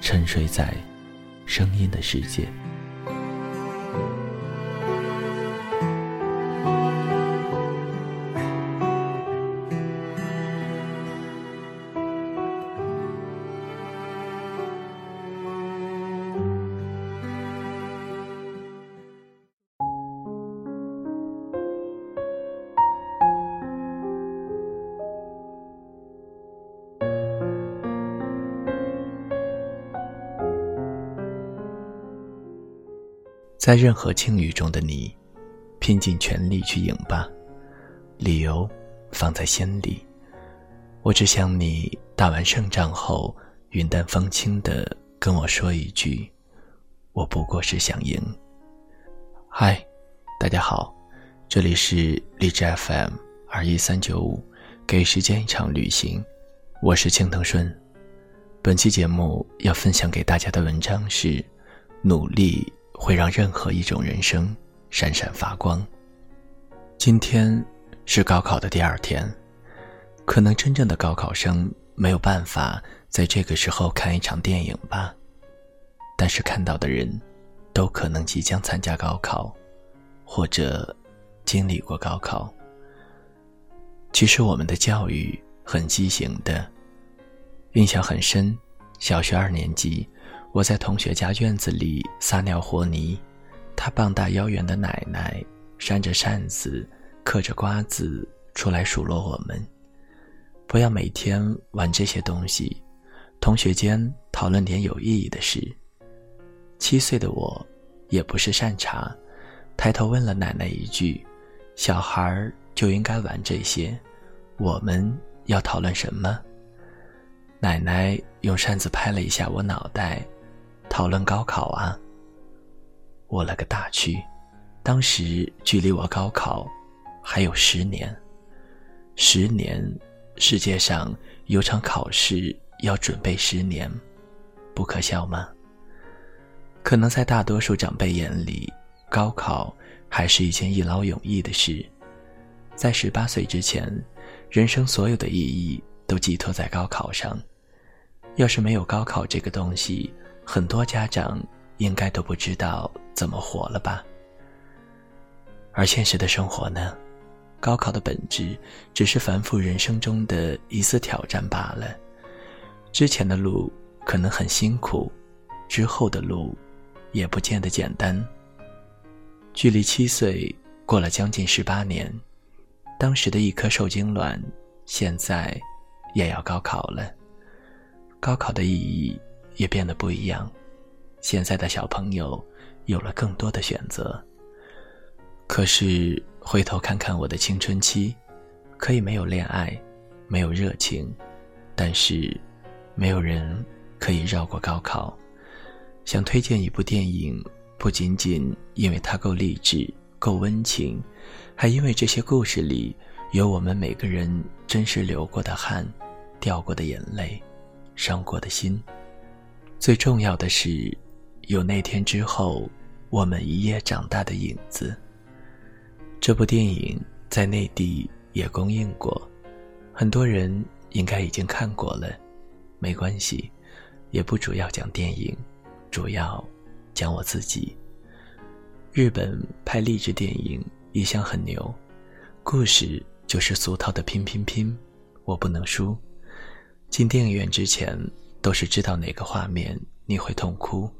沉睡在声音的世界。在任何境遇中的你，拼尽全力去赢吧。理由放在心里。我只想你打完胜仗后，云淡风轻的跟我说一句：“我不过是想赢。”嗨，大家好，这里是荔枝 FM 二一三九五，给时间一场旅行，我是青藤顺。本期节目要分享给大家的文章是：努力。会让任何一种人生闪闪发光。今天是高考的第二天，可能真正的高考生没有办法在这个时候看一场电影吧，但是看到的人，都可能即将参加高考，或者经历过高考。其实我们的教育很畸形的，印象很深，小学二年级。我在同学家院子里撒尿和泥，他膀大腰圆的奶奶扇着扇子，嗑着瓜子出来数落我们：不要每天玩这些东西，同学间讨论点有意义的事。七岁的我，也不是善茬，抬头问了奶奶一句：“小孩就应该玩这些，我们要讨论什么？”奶奶用扇子拍了一下我脑袋。讨论高考啊！我了个大去！当时距离我高考还有十年，十年，世界上有场考试要准备十年，不可笑吗？可能在大多数长辈眼里，高考还是一件一劳永逸的事。在十八岁之前，人生所有的意义都寄托在高考上。要是没有高考这个东西，很多家长应该都不知道怎么活了吧？而现实的生活呢？高考的本质只是繁复人生中的一次挑战罢了。之前的路可能很辛苦，之后的路也不见得简单。距离七岁过了将近十八年，当时的一颗受精卵，现在也要高考了。高考的意义。也变得不一样。现在的小朋友有了更多的选择。可是回头看看我的青春期，可以没有恋爱，没有热情，但是没有人可以绕过高考。想推荐一部电影，不仅仅因为它够励志、够温情，还因为这些故事里有我们每个人真实流过的汗、掉过的眼泪、伤过的心。最重要的是，有那天之后，我们一夜长大的影子。这部电影在内地也公映过，很多人应该已经看过了。没关系，也不主要讲电影，主要讲我自己。日本拍励志电影一向很牛，故事就是俗套的拼拼拼，我不能输。进电影院之前。都是知道哪个画面你会痛哭，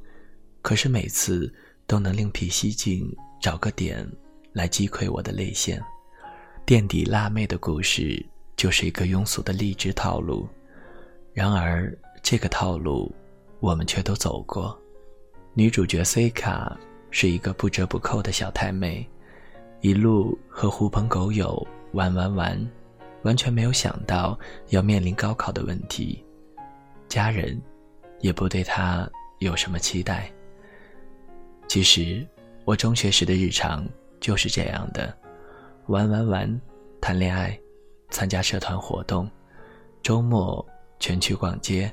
可是每次都能另辟蹊径，找个点来击溃我的泪腺。垫底辣妹的故事就是一个庸俗的励志套路，然而这个套路我们却都走过。女主角 C 卡是一个不折不扣的小太妹，一路和狐朋狗友玩玩玩，完全没有想到要面临高考的问题，家人。也不对他有什么期待。其实，我中学时的日常就是这样的：玩玩玩，谈恋爱，参加社团活动，周末全去逛街，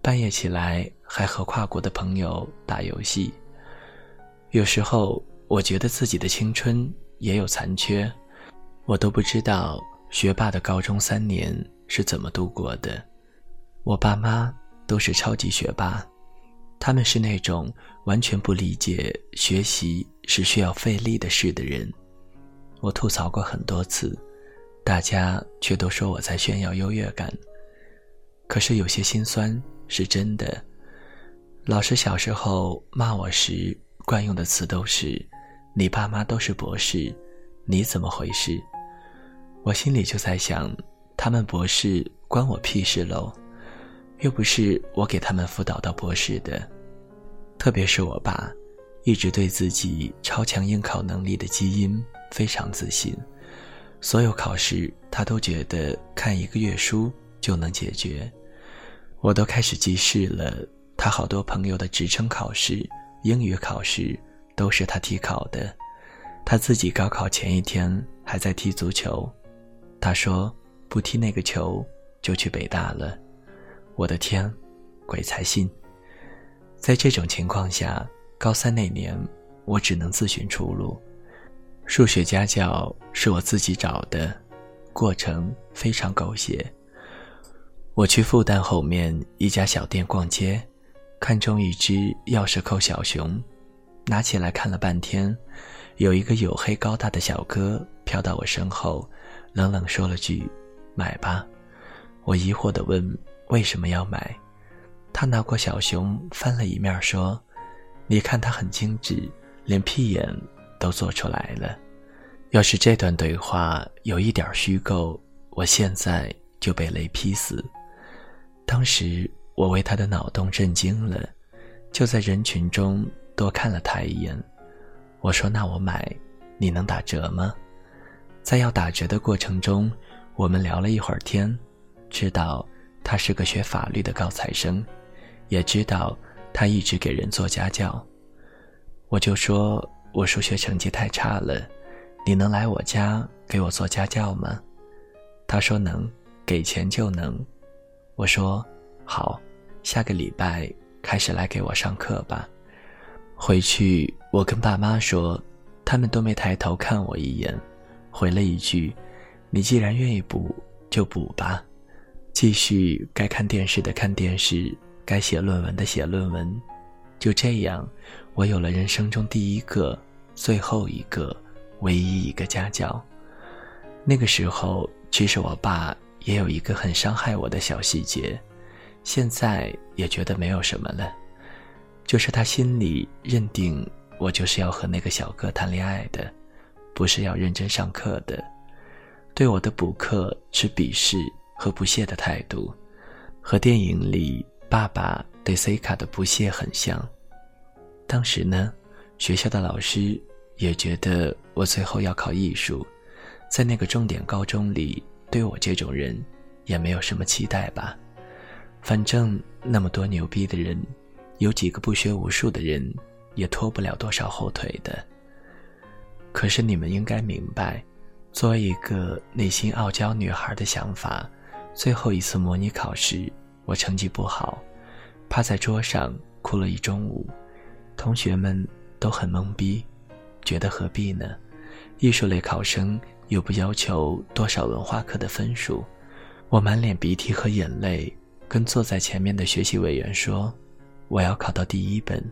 半夜起来还和跨国的朋友打游戏。有时候，我觉得自己的青春也有残缺，我都不知道学霸的高中三年是怎么度过的。我爸妈。都是超级学霸，他们是那种完全不理解学习是需要费力的事的人。我吐槽过很多次，大家却都说我在炫耀优越感。可是有些心酸是真的。老师小时候骂我时，惯用的词都是：“你爸妈都是博士，你怎么回事？”我心里就在想，他们博士关我屁事喽。又不是我给他们辅导到博士的，特别是我爸，一直对自己超强应考能力的基因非常自信，所有考试他都觉得看一个月书就能解决。我都开始记事了，他好多朋友的职称考试、英语考试都是他替考的，他自己高考前一天还在踢足球，他说不踢那个球就去北大了。我的天，鬼才信！在这种情况下，高三那年，我只能自寻出路。数学家教是我自己找的，过程非常狗血。我去复旦后面一家小店逛街，看中一只钥匙扣小熊，拿起来看了半天，有一个黝黑高大的小哥飘到我身后，冷冷说了句：“买吧。”我疑惑地问。为什么要买？他拿过小熊翻了一面，说：“你看它很精致，连屁眼都做出来了。要是这段对话有一点虚构，我现在就被雷劈死。”当时我为他的脑洞震惊了，就在人群中多看了他一眼。我说：“那我买，你能打折吗？”在要打折的过程中，我们聊了一会儿天，知道。他是个学法律的高材生，也知道他一直给人做家教。我就说我数学成绩太差了，你能来我家给我做家教吗？他说能，给钱就能。我说好，下个礼拜开始来给我上课吧。回去我跟爸妈说，他们都没抬头看我一眼，回了一句：“你既然愿意补，就补吧。”继续该看电视的看电视，该写论文的写论文，就这样，我有了人生中第一个、最后一个、唯一一个家教。那个时候，其实我爸也有一个很伤害我的小细节，现在也觉得没有什么了，就是他心里认定我就是要和那个小哥谈恋爱的，不是要认真上课的，对我的补课是鄙视。和不屑的态度，和电影里爸爸对 C 卡的不屑很像。当时呢，学校的老师也觉得我最后要考艺术，在那个重点高中里，对我这种人也没有什么期待吧。反正那么多牛逼的人，有几个不学无术的人也拖不了多少后腿的。可是你们应该明白，作为一个内心傲娇女孩的想法。最后一次模拟考试，我成绩不好，趴在桌上哭了一中午，同学们都很懵逼，觉得何必呢？艺术类考生又不要求多少文化课的分数，我满脸鼻涕和眼泪，跟坐在前面的学习委员说：“我要考到第一本。”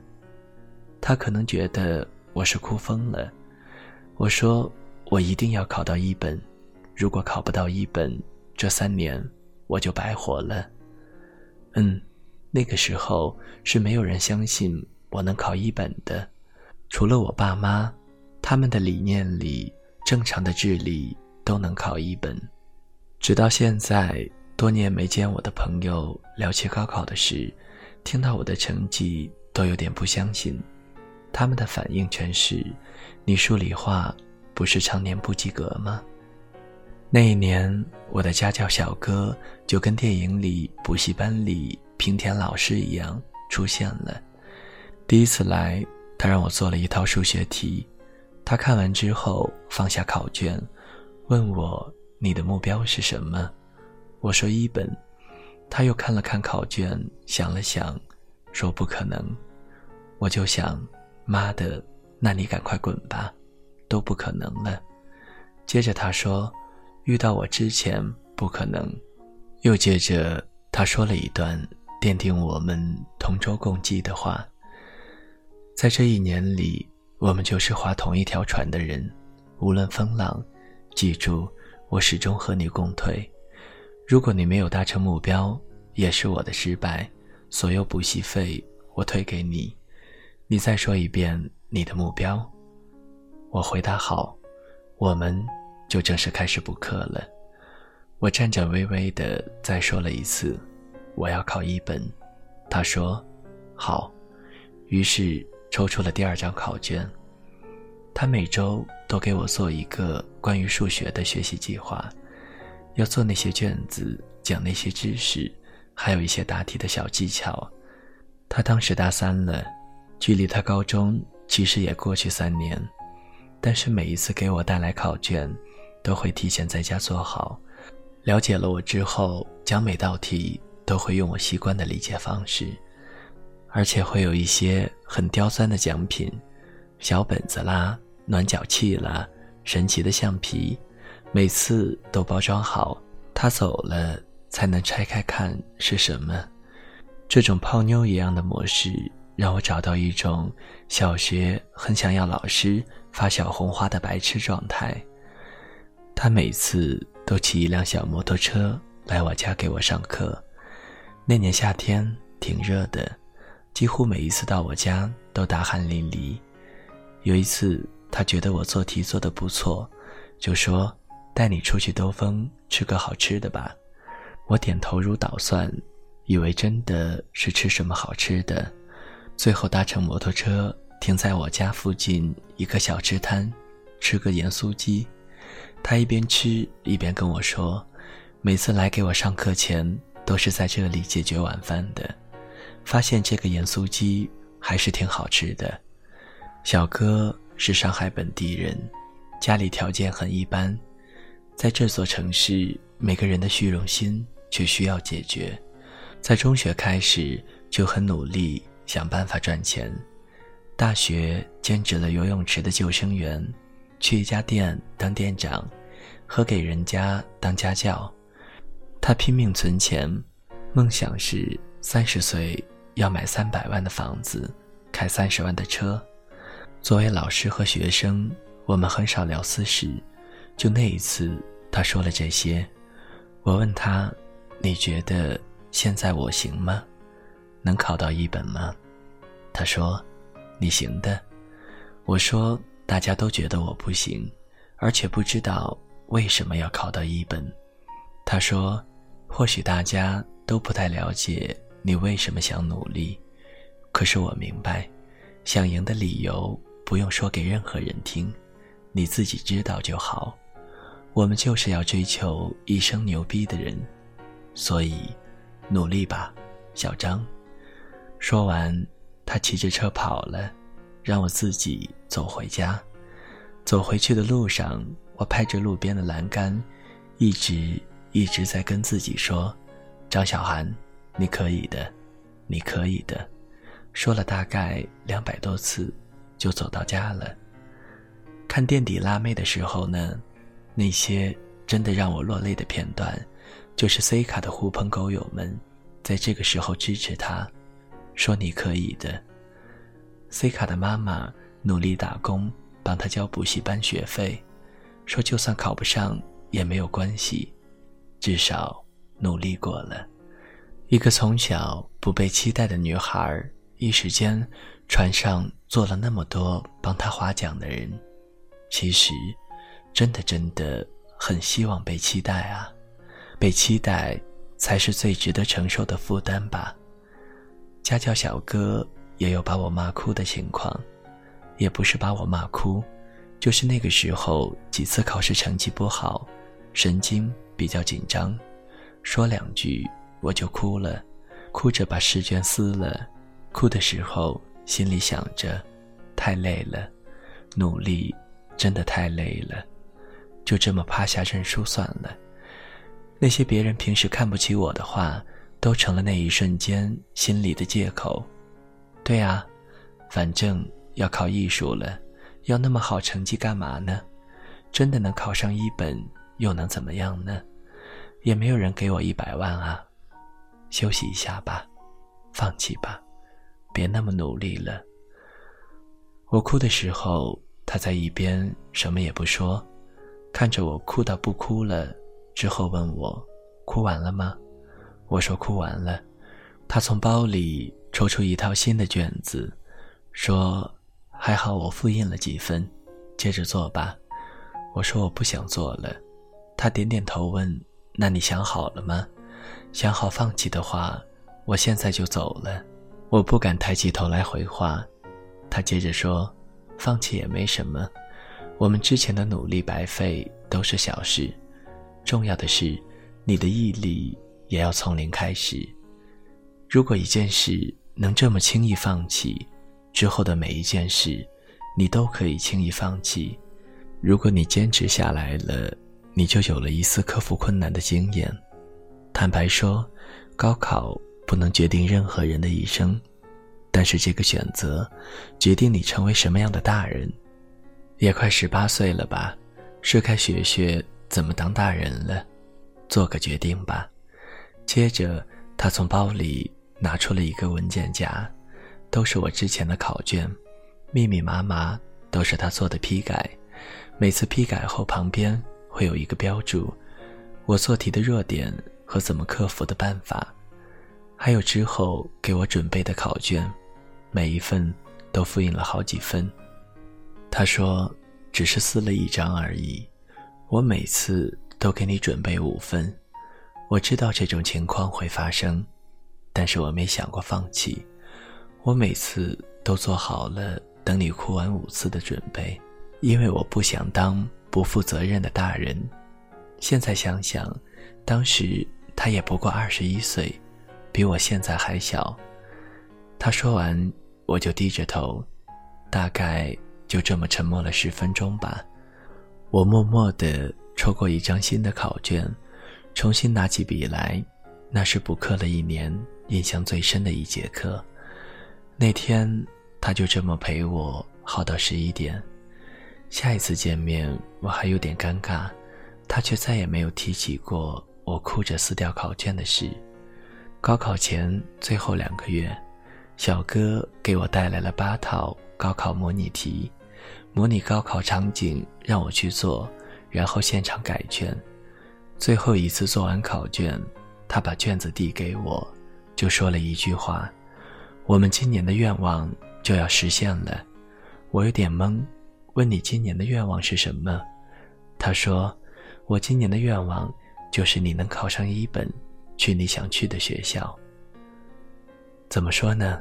他可能觉得我是哭疯了，我说：“我一定要考到一本，如果考不到一本。”这三年我就白活了。嗯，那个时候是没有人相信我能考一本的，除了我爸妈，他们的理念里，正常的智力都能考一本。直到现在，多年没见我的朋友聊起高考的事，听到我的成绩都有点不相信，他们的反应全是：“你数理化不是常年不及格吗？”那一年，我的家教小哥就跟电影里补习班里平田老师一样出现了。第一次来，他让我做了一套数学题。他看完之后放下考卷，问我：“你的目标是什么？”我说：“一本。”他又看了看考卷，想了想，说：“不可能。”我就想：“妈的，那你赶快滚吧，都不可能了。”接着他说。遇到我之前不可能，又接着他说了一段奠定我们同舟共济的话。在这一年里，我们就是划同一条船的人，无论风浪，记住，我始终和你共退。如果你没有达成目标，也是我的失败。所有补习费我退给你。你再说一遍你的目标。我回答好，我们。就正式开始补课了。我颤颤巍巍地再说了一次：“我要考一本。”他说：“好。”于是抽出了第二张考卷。他每周都给我做一个关于数学的学习计划，要做那些卷子，讲那些知识，还有一些答题的小技巧。他当时大三了，距离他高中其实也过去三年，但是每一次给我带来考卷。都会提前在家做好，了解了我之后，讲每道题都会用我习惯的理解方式，而且会有一些很刁钻的奖品，小本子啦、暖脚器啦、神奇的橡皮，每次都包装好，他走了才能拆开看是什么。这种泡妞一样的模式，让我找到一种小学很想要老师发小红花的白痴状态。他每次都骑一辆小摩托车来我家给我上课。那年夏天挺热的，几乎每一次到我家都大汗淋漓。有一次，他觉得我做题做得不错，就说：“带你出去兜风，吃个好吃的吧。”我点头如捣蒜，以为真的是吃什么好吃的。最后搭乘摩托车停在我家附近一个小吃摊，吃个盐酥鸡。他一边吃一边跟我说：“每次来给我上课前，都是在这里解决晚饭的。发现这个盐酥鸡还是挺好吃的。”小哥是上海本地人，家里条件很一般，在这座城市，每个人的虚荣心却需要解决。在中学开始就很努力想办法赚钱，大学兼职了游泳池的救生员。去一家店当店长，和给人家当家教，他拼命存钱，梦想是三十岁要买三百万的房子，开三十万的车。作为老师和学生，我们很少聊私事，就那一次，他说了这些。我问他：“你觉得现在我行吗？能考到一本吗？”他说：“你行的。”我说。大家都觉得我不行，而且不知道为什么要考到一本。他说：“或许大家都不太了解你为什么想努力，可是我明白，想赢的理由不用说给任何人听，你自己知道就好。我们就是要追求一生牛逼的人，所以努力吧，小张。”说完，他骑着车跑了。让我自己走回家。走回去的路上，我拍着路边的栏杆，一直一直在跟自己说：“张小涵，你可以的，你可以的。”说了大概两百多次，就走到家了。看垫底辣妹的时候呢，那些真的让我落泪的片段，就是 C 卡的狐朋狗友们在这个时候支持他，说：“你可以的。” C 卡的妈妈努力打工，帮他交补习班学费，说就算考不上也没有关系，至少努力过了。一个从小不被期待的女孩，一时间船上坐了那么多帮她划桨的人，其实，真的真的很希望被期待啊！被期待才是最值得承受的负担吧。家教小哥也有把我骂哭的情况，也不是把我骂哭，就是那个时候几次考试成绩不好，神经比较紧张，说两句。我就哭了，哭着把试卷撕了，哭的时候心里想着，太累了，努力真的太累了，就这么趴下认输算了。那些别人平时看不起我的话，都成了那一瞬间心里的借口。对啊，反正要考艺术了，要那么好成绩干嘛呢？真的能考上一本又能怎么样呢？也没有人给我一百万啊。休息一下吧，放弃吧，别那么努力了。我哭的时候，他在一边什么也不说，看着我哭到不哭了之后问我：“哭完了吗？”我说：“哭完了。”他从包里抽出一套新的卷子，说：“还好我复印了几分，接着做吧。”我说：“我不想做了。”他点点头问：“那你想好了吗？”想好放弃的话，我现在就走了。我不敢抬起头来回话。他接着说：“放弃也没什么，我们之前的努力白费都是小事，重要的是你的毅力也要从零开始。如果一件事能这么轻易放弃，之后的每一件事，你都可以轻易放弃。如果你坚持下来了，你就有了一丝克服困难的经验。”坦白说，高考不能决定任何人的一生，但是这个选择决定你成为什么样的大人。也快十八岁了吧，是该学学怎么当大人了，做个决定吧。接着，他从包里拿出了一个文件夹，都是我之前的考卷，密密麻麻，都是他做的批改。每次批改后，旁边会有一个标注，我做题的弱点。和怎么克服的办法，还有之后给我准备的考卷，每一份都复印了好几分。他说：“只是撕了一张而已，我每次都给你准备五分。我知道这种情况会发生，但是我没想过放弃。我每次都做好了等你哭完五次的准备，因为我不想当不负责任的大人。现在想想，当时……”他也不过二十一岁，比我现在还小。他说完，我就低着头，大概就这么沉默了十分钟吧。我默默地抽过一张新的考卷，重新拿起笔来。那是补课了一年印象最深的一节课。那天，他就这么陪我耗到十一点。下一次见面，我还有点尴尬，他却再也没有提起过。我哭着撕掉考卷的事。高考前最后两个月，小哥给我带来了八套高考模拟题，模拟高考场景让我去做，然后现场改卷。最后一次做完考卷，他把卷子递给我，就说了一句话：“我们今年的愿望就要实现了。”我有点懵，问你今年的愿望是什么？他说：“我今年的愿望。”就是你能考上一本，去你想去的学校。怎么说呢？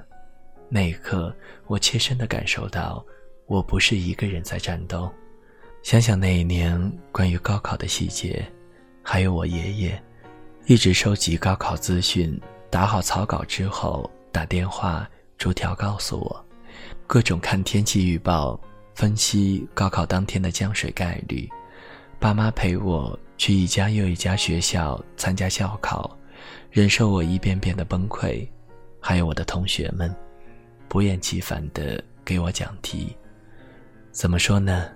那一刻，我切身的感受到，我不是一个人在战斗。想想那一年关于高考的细节，还有我爷爷，一直收集高考资讯，打好草稿之后打电话逐条告诉我，各种看天气预报，分析高考当天的降水概率。爸妈陪我去一家又一家学校参加校考，忍受我一遍遍的崩溃，还有我的同学们，不厌其烦地给我讲题。怎么说呢？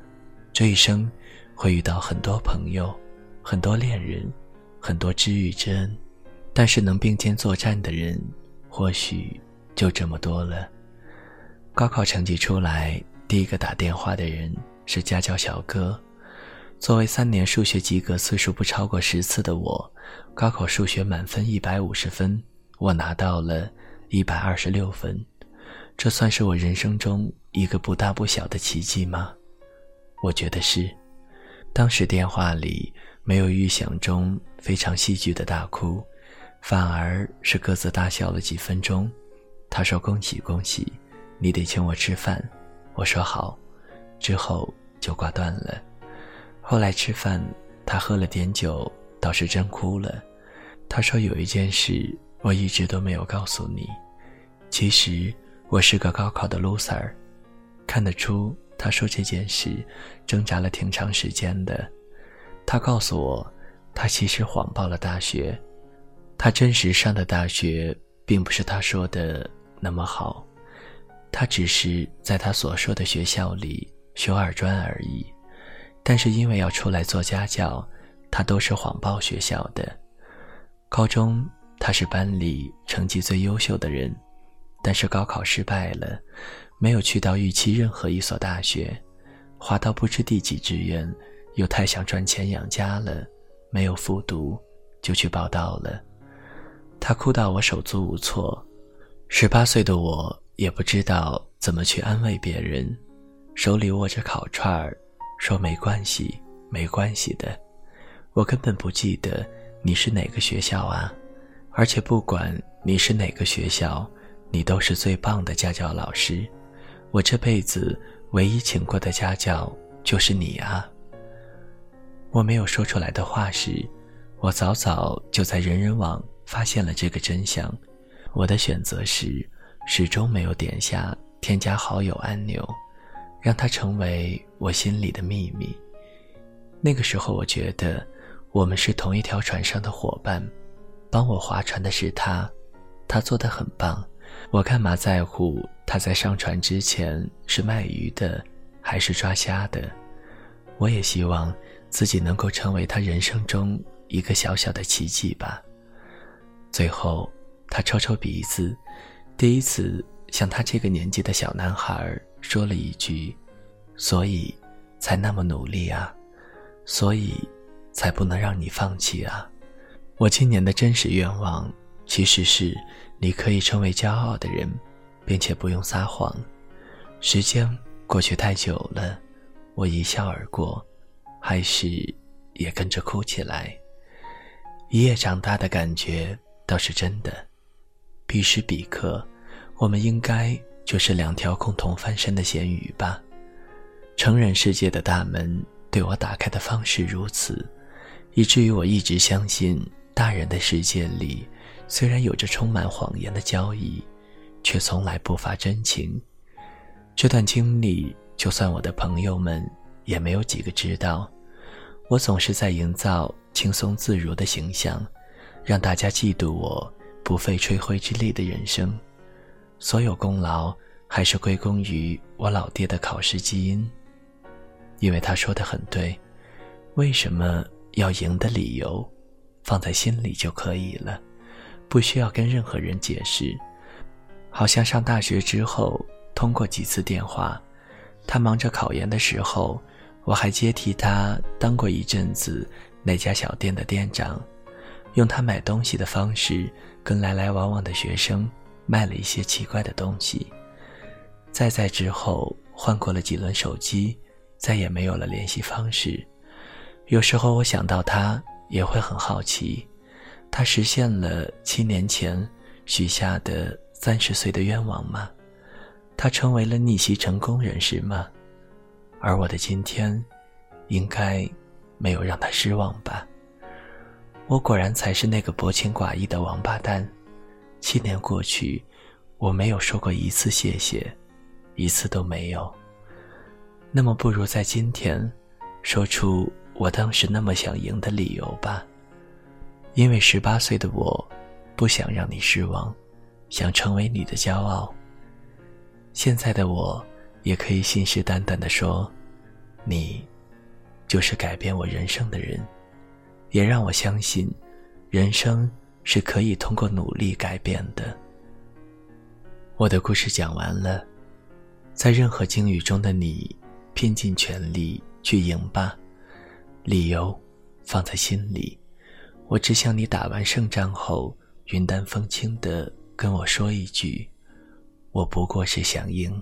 这一生会遇到很多朋友，很多恋人，很多知遇之恩，但是能并肩作战的人，或许就这么多了。高考成绩出来，第一个打电话的人是家教小哥。作为三年数学及格次数不超过十次的我，高考数学满分一百五十分，我拿到了一百二十六分，这算是我人生中一个不大不小的奇迹吗？我觉得是。当时电话里没有预想中非常戏剧的大哭，反而是各自大笑了几分钟。他说：“恭喜恭喜，你得请我吃饭。”我说：“好。”之后就挂断了。后来吃饭，他喝了点酒，倒是真哭了。他说：“有一件事我一直都没有告诉你，其实我是个高考的 loser。”看得出，他说这件事挣扎了挺长时间的。他告诉我，他其实谎报了大学，他真实上的大学并不是他说的那么好，他只是在他所说的学校里修二专而已。但是因为要出来做家教，他都是谎报学校的。高中他是班里成绩最优秀的人，但是高考失败了，没有去到预期任何一所大学，滑到不知第几志愿，又太想赚钱养家了，没有复读，就去报到了。他哭到我手足无措，十八岁的我也不知道怎么去安慰别人，手里握着烤串儿。说没关系，没关系的，我根本不记得你是哪个学校啊，而且不管你是哪个学校，你都是最棒的家教老师，我这辈子唯一请过的家教就是你啊。我没有说出来的话是，我早早就在人人网发现了这个真相，我的选择是始终没有点下添加好友按钮。让它成为我心里的秘密。那个时候，我觉得我们是同一条船上的伙伴，帮我划船的是他，他做的很棒。我干嘛在乎他在上船之前是卖鱼的还是抓虾的？我也希望自己能够成为他人生中一个小小的奇迹吧。最后，他抽抽鼻子，第一次向他这个年纪的小男孩。说了一句：“所以，才那么努力啊，所以，才不能让你放弃啊。”我今年的真实愿望，其实是你可以成为骄傲的人，并且不用撒谎。时间过去太久了，我一笑而过，还是也跟着哭起来。一夜长大的感觉倒是真的。彼时彼刻，我们应该。就是两条共同翻身的咸鱼吧。成人世界的大门对我打开的方式如此，以至于我一直相信，大人的世界里虽然有着充满谎言的交易，却从来不乏真情。这段经历，就算我的朋友们也没有几个知道。我总是在营造轻松自如的形象，让大家嫉妒我不费吹灰之力的人生。所有功劳还是归功于我老爹的考试基因，因为他说的很对，为什么要赢的理由，放在心里就可以了，不需要跟任何人解释。好像上大学之后通过几次电话，他忙着考研的时候，我还接替他当过一阵子那家小店的店长，用他买东西的方式跟来来往往的学生。卖了一些奇怪的东西，再在之后换过了几轮手机，再也没有了联系方式。有时候我想到他，也会很好奇，他实现了七年前许下的三十岁的愿望吗？他成为了逆袭成功人士吗？而我的今天，应该没有让他失望吧？我果然才是那个薄情寡义的王八蛋。七年过去，我没有说过一次谢谢，一次都没有。那么，不如在今天，说出我当时那么想赢的理由吧。因为十八岁的我，不想让你失望，想成为你的骄傲。现在的我，也可以信誓旦旦地说，你，就是改变我人生的人，也让我相信，人生。是可以通过努力改变的。我的故事讲完了，在任何境遇中的你，拼尽全力去赢吧。理由放在心里，我只想你打完胜仗后云淡风轻的跟我说一句：“我不过是想赢。”